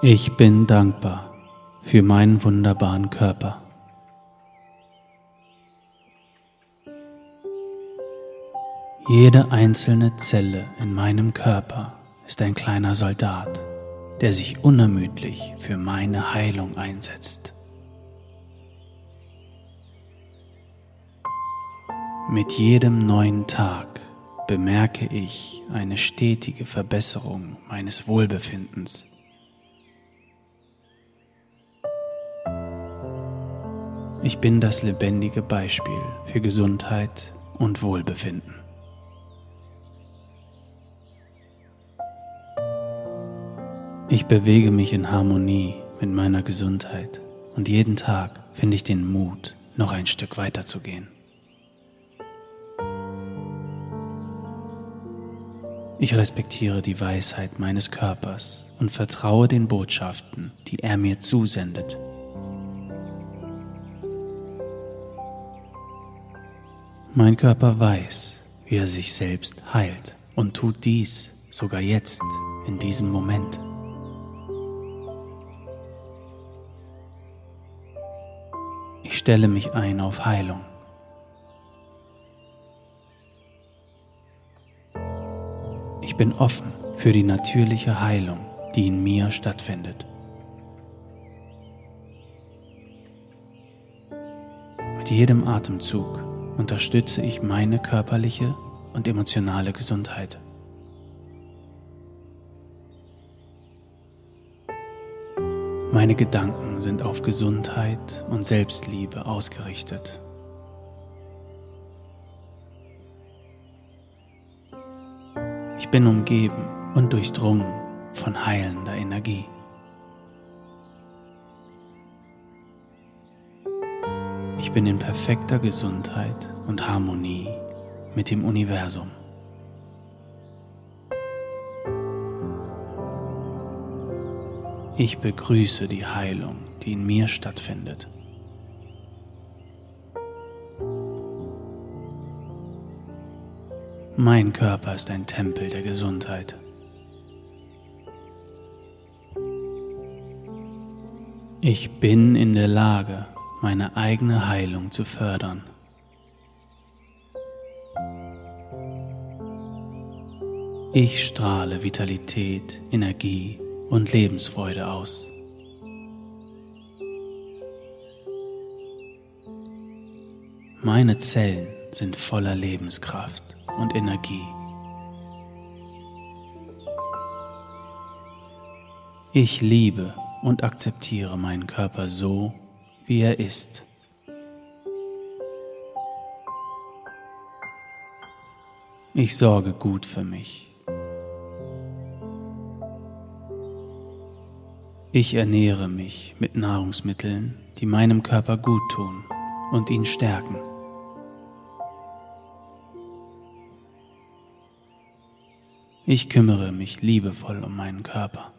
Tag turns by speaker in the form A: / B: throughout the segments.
A: Ich bin dankbar für meinen wunderbaren Körper. Jede einzelne Zelle in meinem Körper ist ein kleiner Soldat, der sich unermüdlich für meine Heilung einsetzt. Mit jedem neuen Tag bemerke ich eine stetige Verbesserung meines Wohlbefindens. Ich bin das lebendige Beispiel für Gesundheit und Wohlbefinden. Ich bewege mich in Harmonie mit meiner Gesundheit und jeden Tag finde ich den Mut, noch ein Stück weiter zu gehen. Ich respektiere die Weisheit meines Körpers und vertraue den Botschaften, die er mir zusendet. Mein Körper weiß, wie er sich selbst heilt und tut dies sogar jetzt, in diesem Moment. Ich stelle mich ein auf Heilung. Ich bin offen für die natürliche Heilung, die in mir stattfindet. Mit jedem Atemzug unterstütze ich meine körperliche und emotionale Gesundheit. Meine Gedanken sind auf Gesundheit und Selbstliebe ausgerichtet. Ich bin umgeben und durchdrungen von heilender Energie. Ich bin in perfekter Gesundheit und Harmonie mit dem Universum. Ich begrüße die Heilung, die in mir stattfindet. Mein Körper ist ein Tempel der Gesundheit. Ich bin in der Lage, meine eigene Heilung zu fördern. Ich strahle Vitalität, Energie und Lebensfreude aus. Meine Zellen sind voller Lebenskraft und Energie. Ich liebe und akzeptiere meinen Körper so, wie er ist. Ich sorge gut für mich. Ich ernähre mich mit Nahrungsmitteln, die meinem Körper gut tun und ihn stärken. Ich kümmere mich liebevoll um meinen Körper.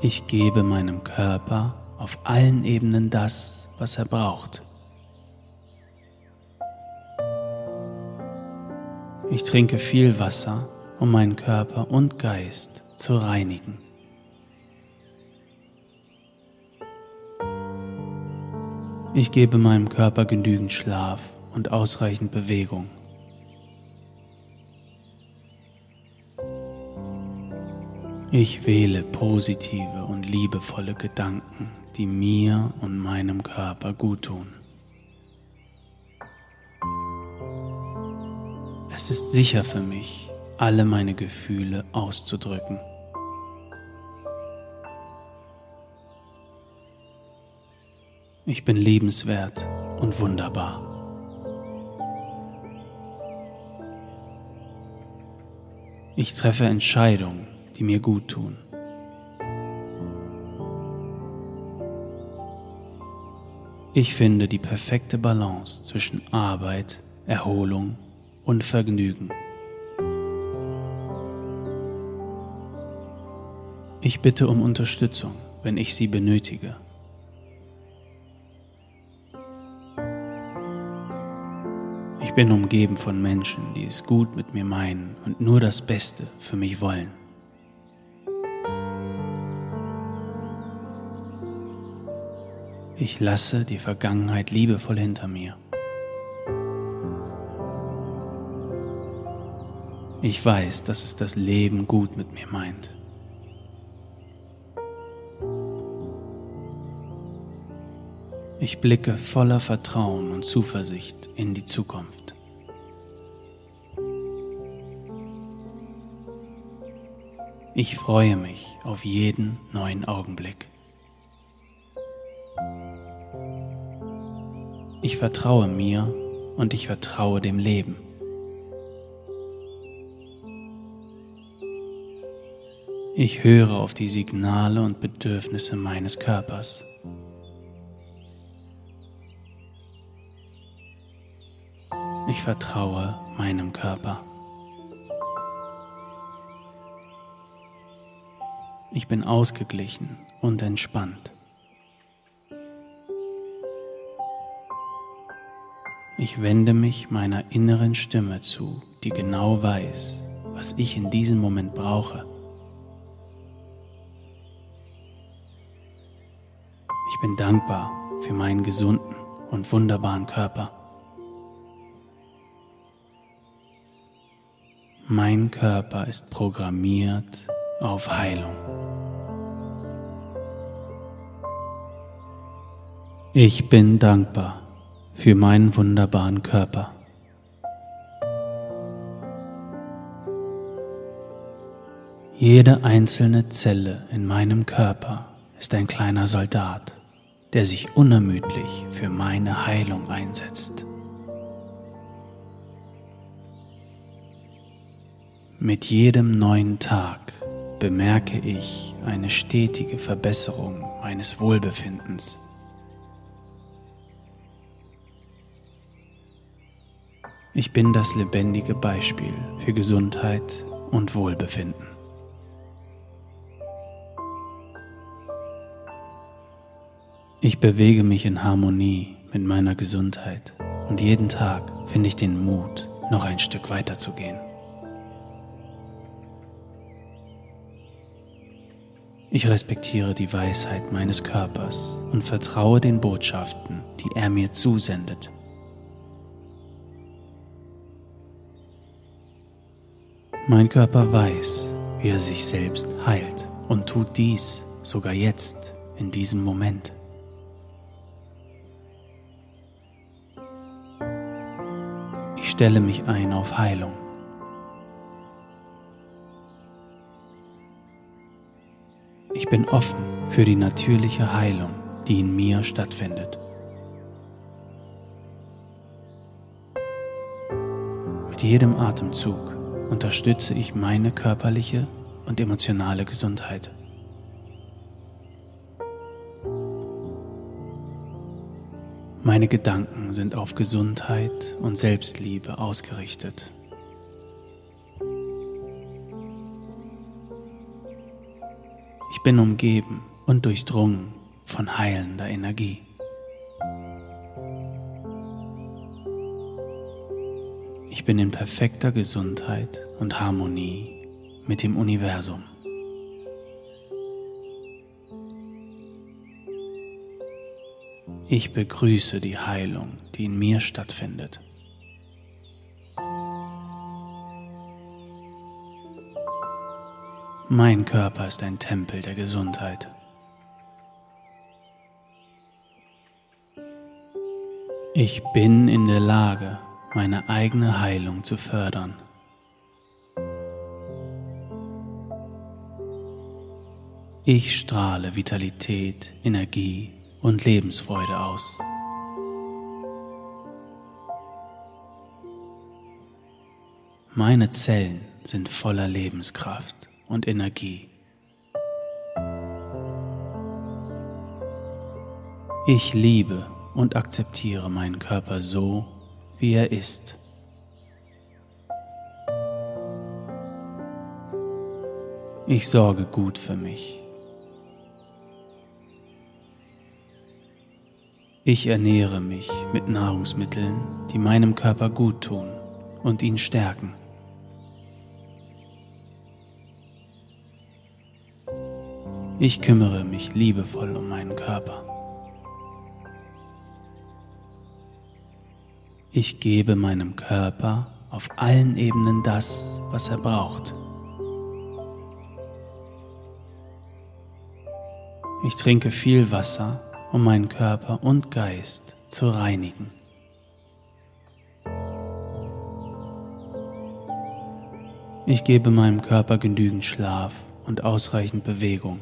A: Ich gebe meinem Körper auf allen Ebenen das, was er braucht. Ich trinke viel Wasser, um meinen Körper und Geist zu reinigen. Ich gebe meinem Körper genügend Schlaf und ausreichend Bewegung. Ich wähle positive und liebevolle Gedanken, die mir und meinem Körper gut tun. Es ist sicher für mich, alle meine Gefühle auszudrücken. Ich bin lebenswert und wunderbar. Ich treffe Entscheidungen, die mir gut tun. Ich finde die perfekte Balance zwischen Arbeit, Erholung und Vergnügen. Ich bitte um Unterstützung, wenn ich sie benötige. Ich bin umgeben von Menschen, die es gut mit mir meinen und nur das Beste für mich wollen. Ich lasse die Vergangenheit liebevoll hinter mir. Ich weiß, dass es das Leben gut mit mir meint. Ich blicke voller Vertrauen und Zuversicht in die Zukunft. Ich freue mich auf jeden neuen Augenblick. Ich vertraue mir und ich vertraue dem Leben. Ich höre auf die Signale und Bedürfnisse meines Körpers. Ich vertraue meinem Körper. Ich bin ausgeglichen und entspannt. Ich wende mich meiner inneren Stimme zu, die genau weiß, was ich in diesem Moment brauche. Ich bin dankbar für meinen gesunden und wunderbaren Körper. Mein Körper ist programmiert auf Heilung. Ich bin dankbar für meinen wunderbaren Körper. Jede einzelne Zelle in meinem Körper ist ein kleiner Soldat, der sich unermüdlich für meine Heilung einsetzt. Mit jedem neuen Tag bemerke ich eine stetige Verbesserung meines Wohlbefindens. Ich bin das lebendige Beispiel für Gesundheit und Wohlbefinden. Ich bewege mich in Harmonie mit meiner Gesundheit und jeden Tag finde ich den Mut, noch ein Stück weiter zu gehen. Ich respektiere die Weisheit meines Körpers und vertraue den Botschaften, die er mir zusendet. Mein Körper weiß, wie er sich selbst heilt und tut dies sogar jetzt, in diesem Moment. Ich stelle mich ein auf Heilung. Ich bin offen für die natürliche Heilung, die in mir stattfindet. Mit jedem Atemzug unterstütze ich meine körperliche und emotionale Gesundheit. Meine Gedanken sind auf Gesundheit und Selbstliebe ausgerichtet. Ich bin umgeben und durchdrungen von heilender Energie. Ich bin in perfekter Gesundheit und Harmonie mit dem Universum. Ich begrüße die Heilung, die in mir stattfindet. Mein Körper ist ein Tempel der Gesundheit. Ich bin in der Lage, meine eigene Heilung zu fördern. Ich strahle Vitalität, Energie und Lebensfreude aus. Meine Zellen sind voller Lebenskraft und Energie. Ich liebe und akzeptiere meinen Körper so, wie er ist. Ich sorge gut für mich. Ich ernähre mich mit Nahrungsmitteln, die meinem Körper gut tun und ihn stärken. Ich kümmere mich liebevoll um meinen Körper. Ich gebe meinem Körper auf allen Ebenen das, was er braucht. Ich trinke viel Wasser, um meinen Körper und Geist zu reinigen. Ich gebe meinem Körper genügend Schlaf und ausreichend Bewegung.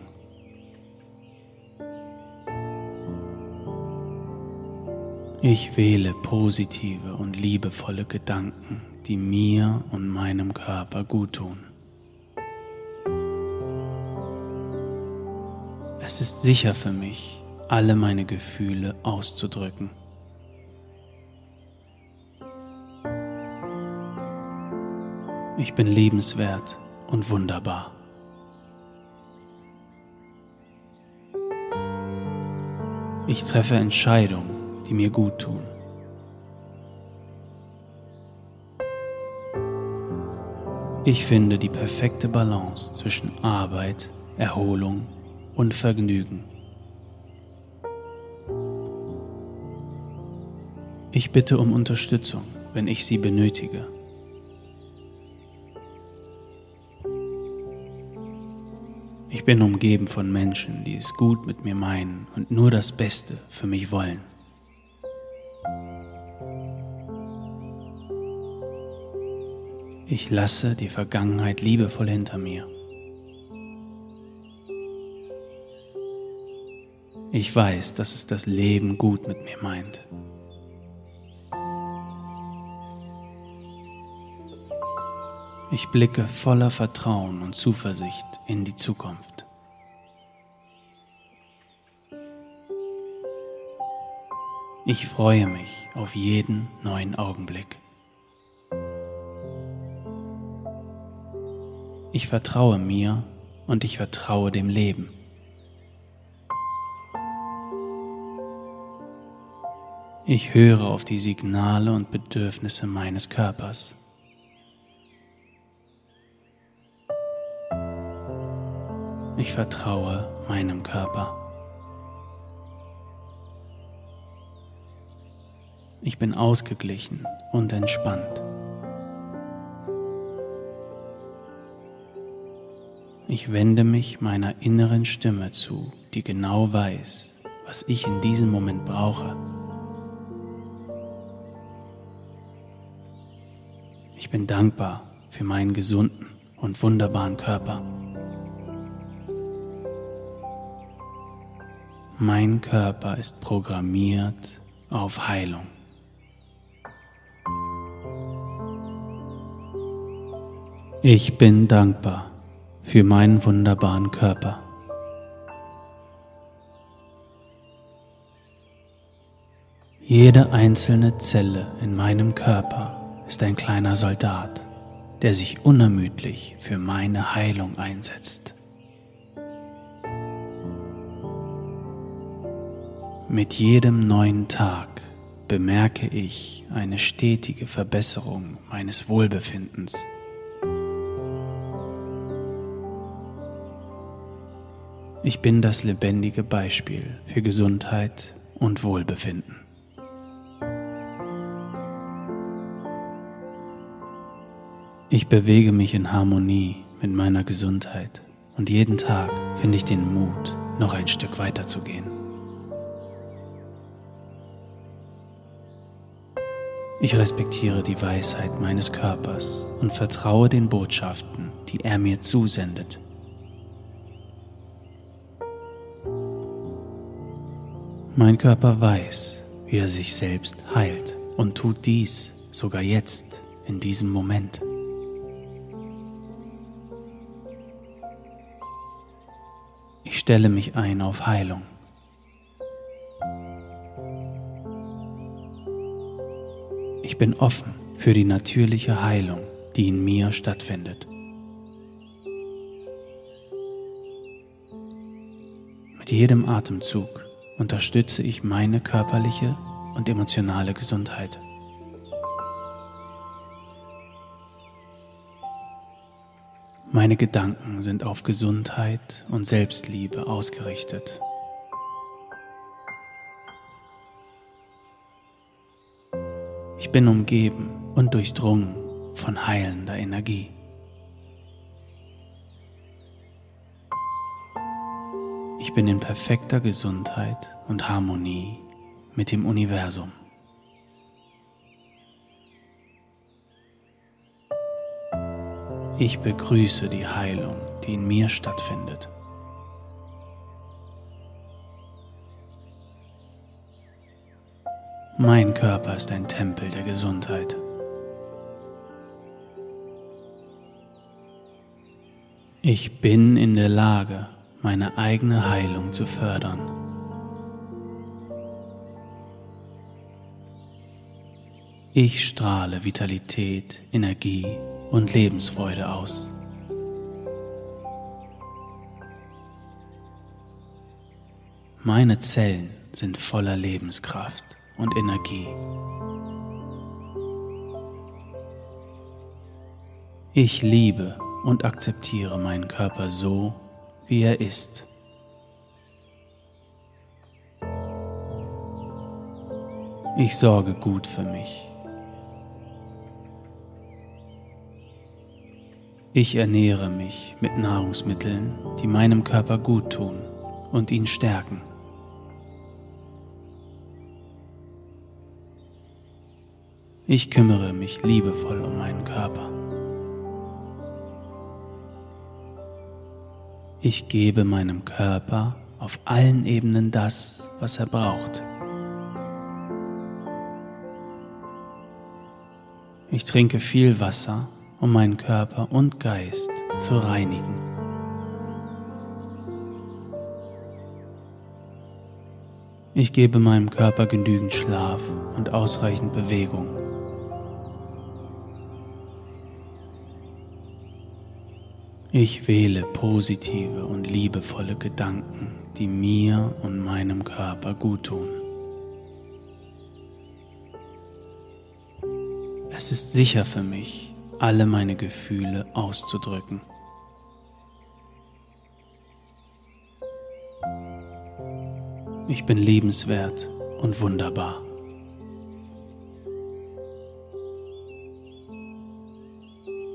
A: Ich wähle positive und liebevolle Gedanken, die mir und meinem Körper gut tun. Es ist sicher für mich, alle meine Gefühle auszudrücken. Ich bin lebenswert und wunderbar. Ich treffe Entscheidungen die mir gut tun. Ich finde die perfekte Balance zwischen Arbeit, Erholung und Vergnügen. Ich bitte um Unterstützung, wenn ich sie benötige. Ich bin umgeben von Menschen, die es gut mit mir meinen und nur das Beste für mich wollen. Ich lasse die Vergangenheit liebevoll hinter mir. Ich weiß, dass es das Leben gut mit mir meint. Ich blicke voller Vertrauen und Zuversicht in die Zukunft. Ich freue mich auf jeden neuen Augenblick. Ich vertraue mir und ich vertraue dem Leben. Ich höre auf die Signale und Bedürfnisse meines Körpers. Ich vertraue meinem Körper. Ich bin ausgeglichen und entspannt. Ich wende mich meiner inneren Stimme zu, die genau weiß, was ich in diesem Moment brauche. Ich bin dankbar für meinen gesunden und wunderbaren Körper. Mein Körper ist programmiert auf Heilung. Ich bin dankbar für meinen wunderbaren Körper. Jede einzelne Zelle in meinem Körper ist ein kleiner Soldat, der sich unermüdlich für meine Heilung einsetzt. Mit jedem neuen Tag bemerke ich eine stetige Verbesserung meines Wohlbefindens. Ich bin das lebendige Beispiel für Gesundheit und Wohlbefinden. Ich bewege mich in Harmonie mit meiner Gesundheit und jeden Tag finde ich den Mut, noch ein Stück weiter zu gehen. Ich respektiere die Weisheit meines Körpers und vertraue den Botschaften, die er mir zusendet. Mein Körper weiß, wie er sich selbst heilt und tut dies sogar jetzt, in diesem Moment. Ich stelle mich ein auf Heilung. Ich bin offen für die natürliche Heilung, die in mir stattfindet. Mit jedem Atemzug unterstütze ich meine körperliche und emotionale Gesundheit. Meine Gedanken sind auf Gesundheit und Selbstliebe ausgerichtet. Ich bin umgeben und durchdrungen von heilender Energie. Ich bin in perfekter Gesundheit und Harmonie mit dem Universum. Ich begrüße die Heilung, die in mir stattfindet. Mein Körper ist ein Tempel der Gesundheit. Ich bin in der Lage, meine eigene Heilung zu fördern. Ich strahle Vitalität, Energie und Lebensfreude aus. Meine Zellen sind voller Lebenskraft und Energie. Ich liebe und akzeptiere meinen Körper so, wie er ist. Ich sorge gut für mich. Ich ernähre mich mit Nahrungsmitteln, die meinem Körper gut tun und ihn stärken. Ich kümmere mich liebevoll um meinen Körper. Ich gebe meinem Körper auf allen Ebenen das, was er braucht. Ich trinke viel Wasser, um meinen Körper und Geist zu reinigen. Ich gebe meinem Körper genügend Schlaf und ausreichend Bewegung. Ich wähle positive und liebevolle Gedanken, die mir und meinem Körper gut tun. Es ist sicher für mich, alle meine Gefühle auszudrücken. Ich bin liebenswert und wunderbar.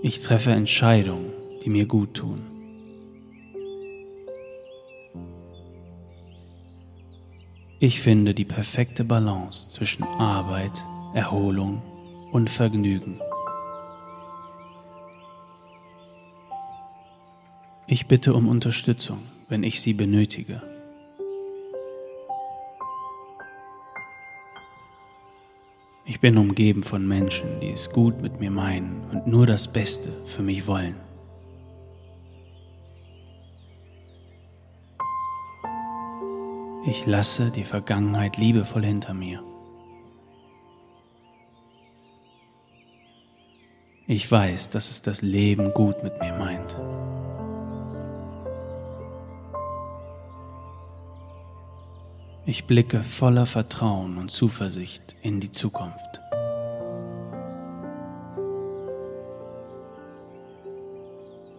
A: Ich treffe Entscheidungen die mir gut tun. Ich finde die perfekte Balance zwischen Arbeit, Erholung und Vergnügen. Ich bitte um Unterstützung, wenn ich sie benötige. Ich bin umgeben von Menschen, die es gut mit mir meinen und nur das Beste für mich wollen. Ich lasse die Vergangenheit liebevoll hinter mir. Ich weiß, dass es das Leben gut mit mir meint. Ich blicke voller Vertrauen und Zuversicht in die Zukunft.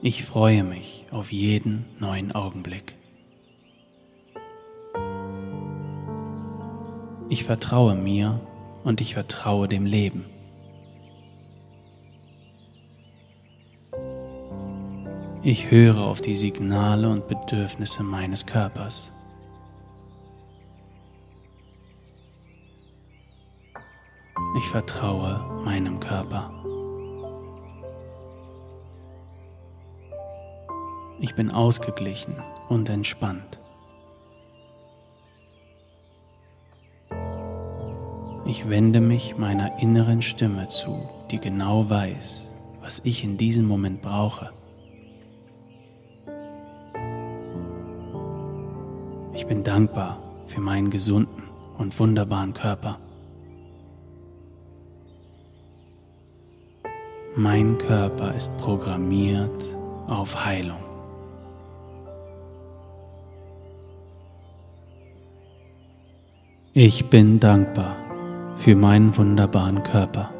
A: Ich freue mich auf jeden neuen Augenblick. Ich vertraue mir und ich vertraue dem Leben. Ich höre auf die Signale und Bedürfnisse meines Körpers. Ich vertraue meinem Körper. Ich bin ausgeglichen und entspannt. Ich wende mich meiner inneren Stimme zu, die genau weiß, was ich in diesem Moment brauche. Ich bin dankbar für meinen gesunden und wunderbaren Körper. Mein Körper ist programmiert auf Heilung. Ich bin dankbar für meinen wunderbaren Körper.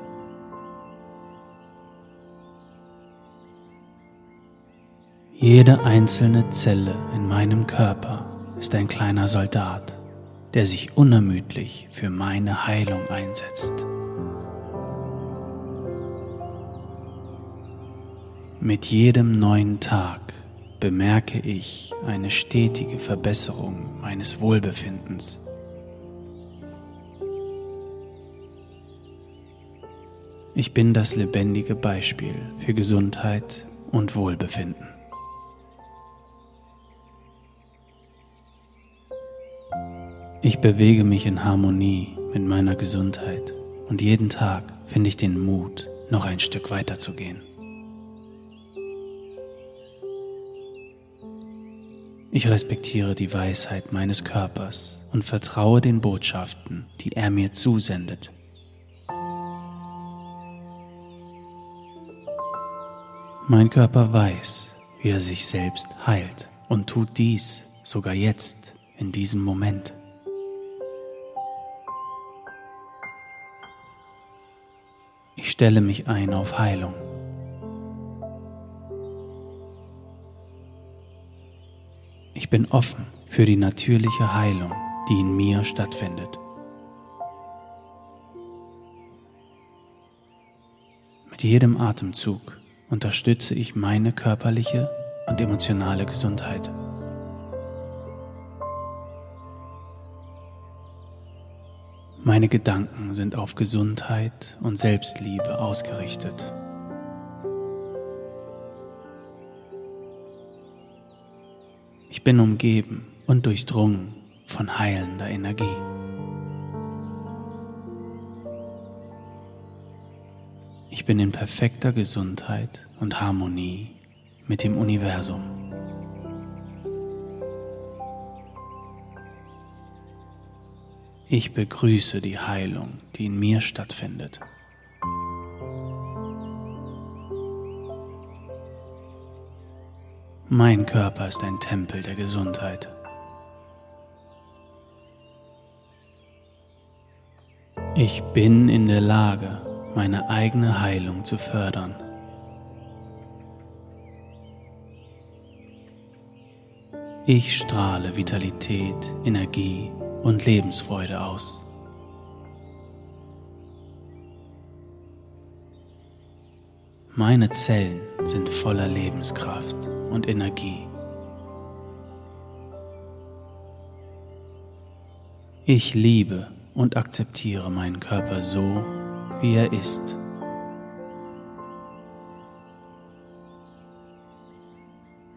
A: Jede einzelne Zelle in meinem Körper ist ein kleiner Soldat, der sich unermüdlich für meine Heilung einsetzt. Mit jedem neuen Tag bemerke ich eine stetige Verbesserung meines Wohlbefindens. Ich bin das lebendige Beispiel für Gesundheit und Wohlbefinden. Ich bewege mich in Harmonie mit meiner Gesundheit und jeden Tag finde ich den Mut, noch ein Stück weiter zu gehen. Ich respektiere die Weisheit meines Körpers und vertraue den Botschaften, die er mir zusendet. Mein Körper weiß, wie er sich selbst heilt und tut dies sogar jetzt, in diesem Moment. Ich stelle mich ein auf Heilung. Ich bin offen für die natürliche Heilung, die in mir stattfindet. Mit jedem Atemzug unterstütze ich meine körperliche und emotionale Gesundheit. Meine Gedanken sind auf Gesundheit und Selbstliebe ausgerichtet. Ich bin umgeben und durchdrungen von heilender Energie. Ich bin in perfekter Gesundheit und Harmonie mit dem Universum. Ich begrüße die Heilung, die in mir stattfindet. Mein Körper ist ein Tempel der Gesundheit. Ich bin in der Lage, meine eigene Heilung zu fördern. Ich strahle Vitalität, Energie und Lebensfreude aus. Meine Zellen sind voller Lebenskraft und Energie. Ich liebe und akzeptiere meinen Körper so, wie er ist.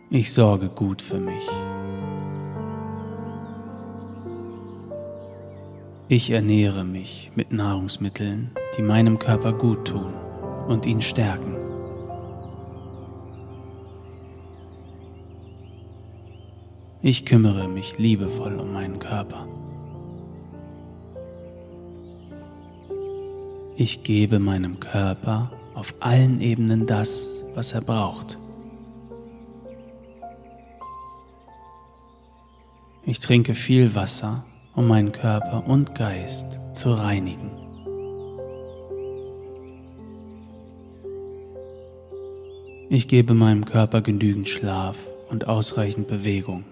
A: Ich sorge gut für mich Ich ernähre mich mit Nahrungsmitteln, die meinem Körper gut tun und ihn stärken. Ich kümmere mich liebevoll um meinen Körper. Ich gebe meinem Körper auf allen Ebenen das, was er braucht. Ich trinke viel Wasser um meinen Körper und Geist zu reinigen. Ich gebe meinem Körper genügend Schlaf und ausreichend Bewegung.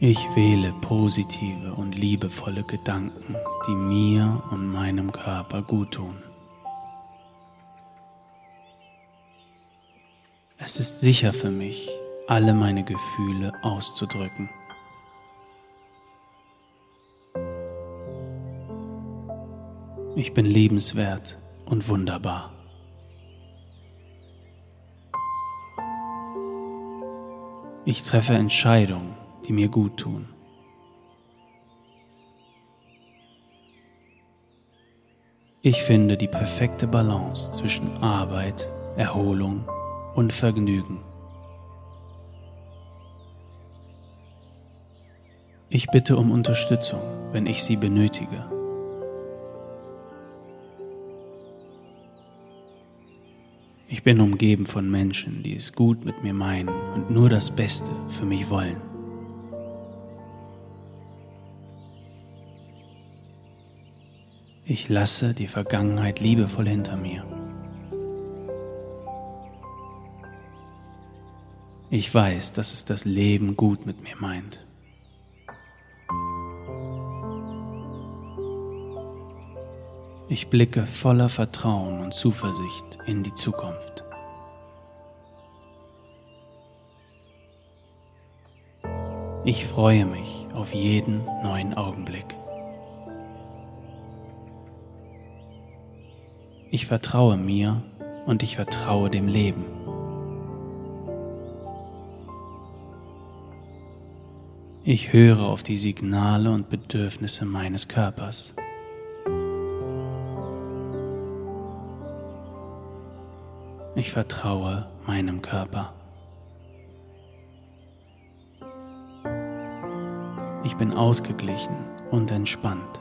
A: Ich wähle positive und liebevolle Gedanken, die mir und meinem Körper gut tun. Es ist sicher für mich, alle meine Gefühle auszudrücken. Ich bin lebenswert und wunderbar. Ich treffe Entscheidungen, die mir gut tun. Ich finde die perfekte Balance zwischen Arbeit, Erholung und Vergnügen. Ich bitte um Unterstützung, wenn ich sie benötige. Ich bin umgeben von Menschen, die es gut mit mir meinen und nur das Beste für mich wollen. Ich lasse die Vergangenheit liebevoll hinter mir. Ich weiß, dass es das Leben gut mit mir meint. Ich blicke voller Vertrauen und Zuversicht in die Zukunft. Ich freue mich auf jeden neuen Augenblick. Ich vertraue mir und ich vertraue dem Leben. Ich höre auf die Signale und Bedürfnisse meines Körpers. Ich vertraue meinem Körper. Ich bin ausgeglichen und entspannt.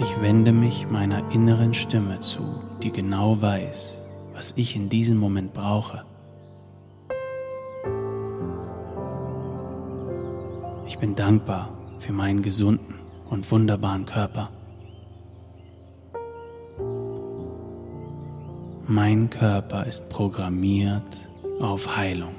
A: Ich wende mich meiner inneren Stimme zu, die genau weiß, was ich in diesem Moment brauche. Ich bin dankbar für meinen gesunden und wunderbaren Körper. Mein Körper ist programmiert auf Heilung.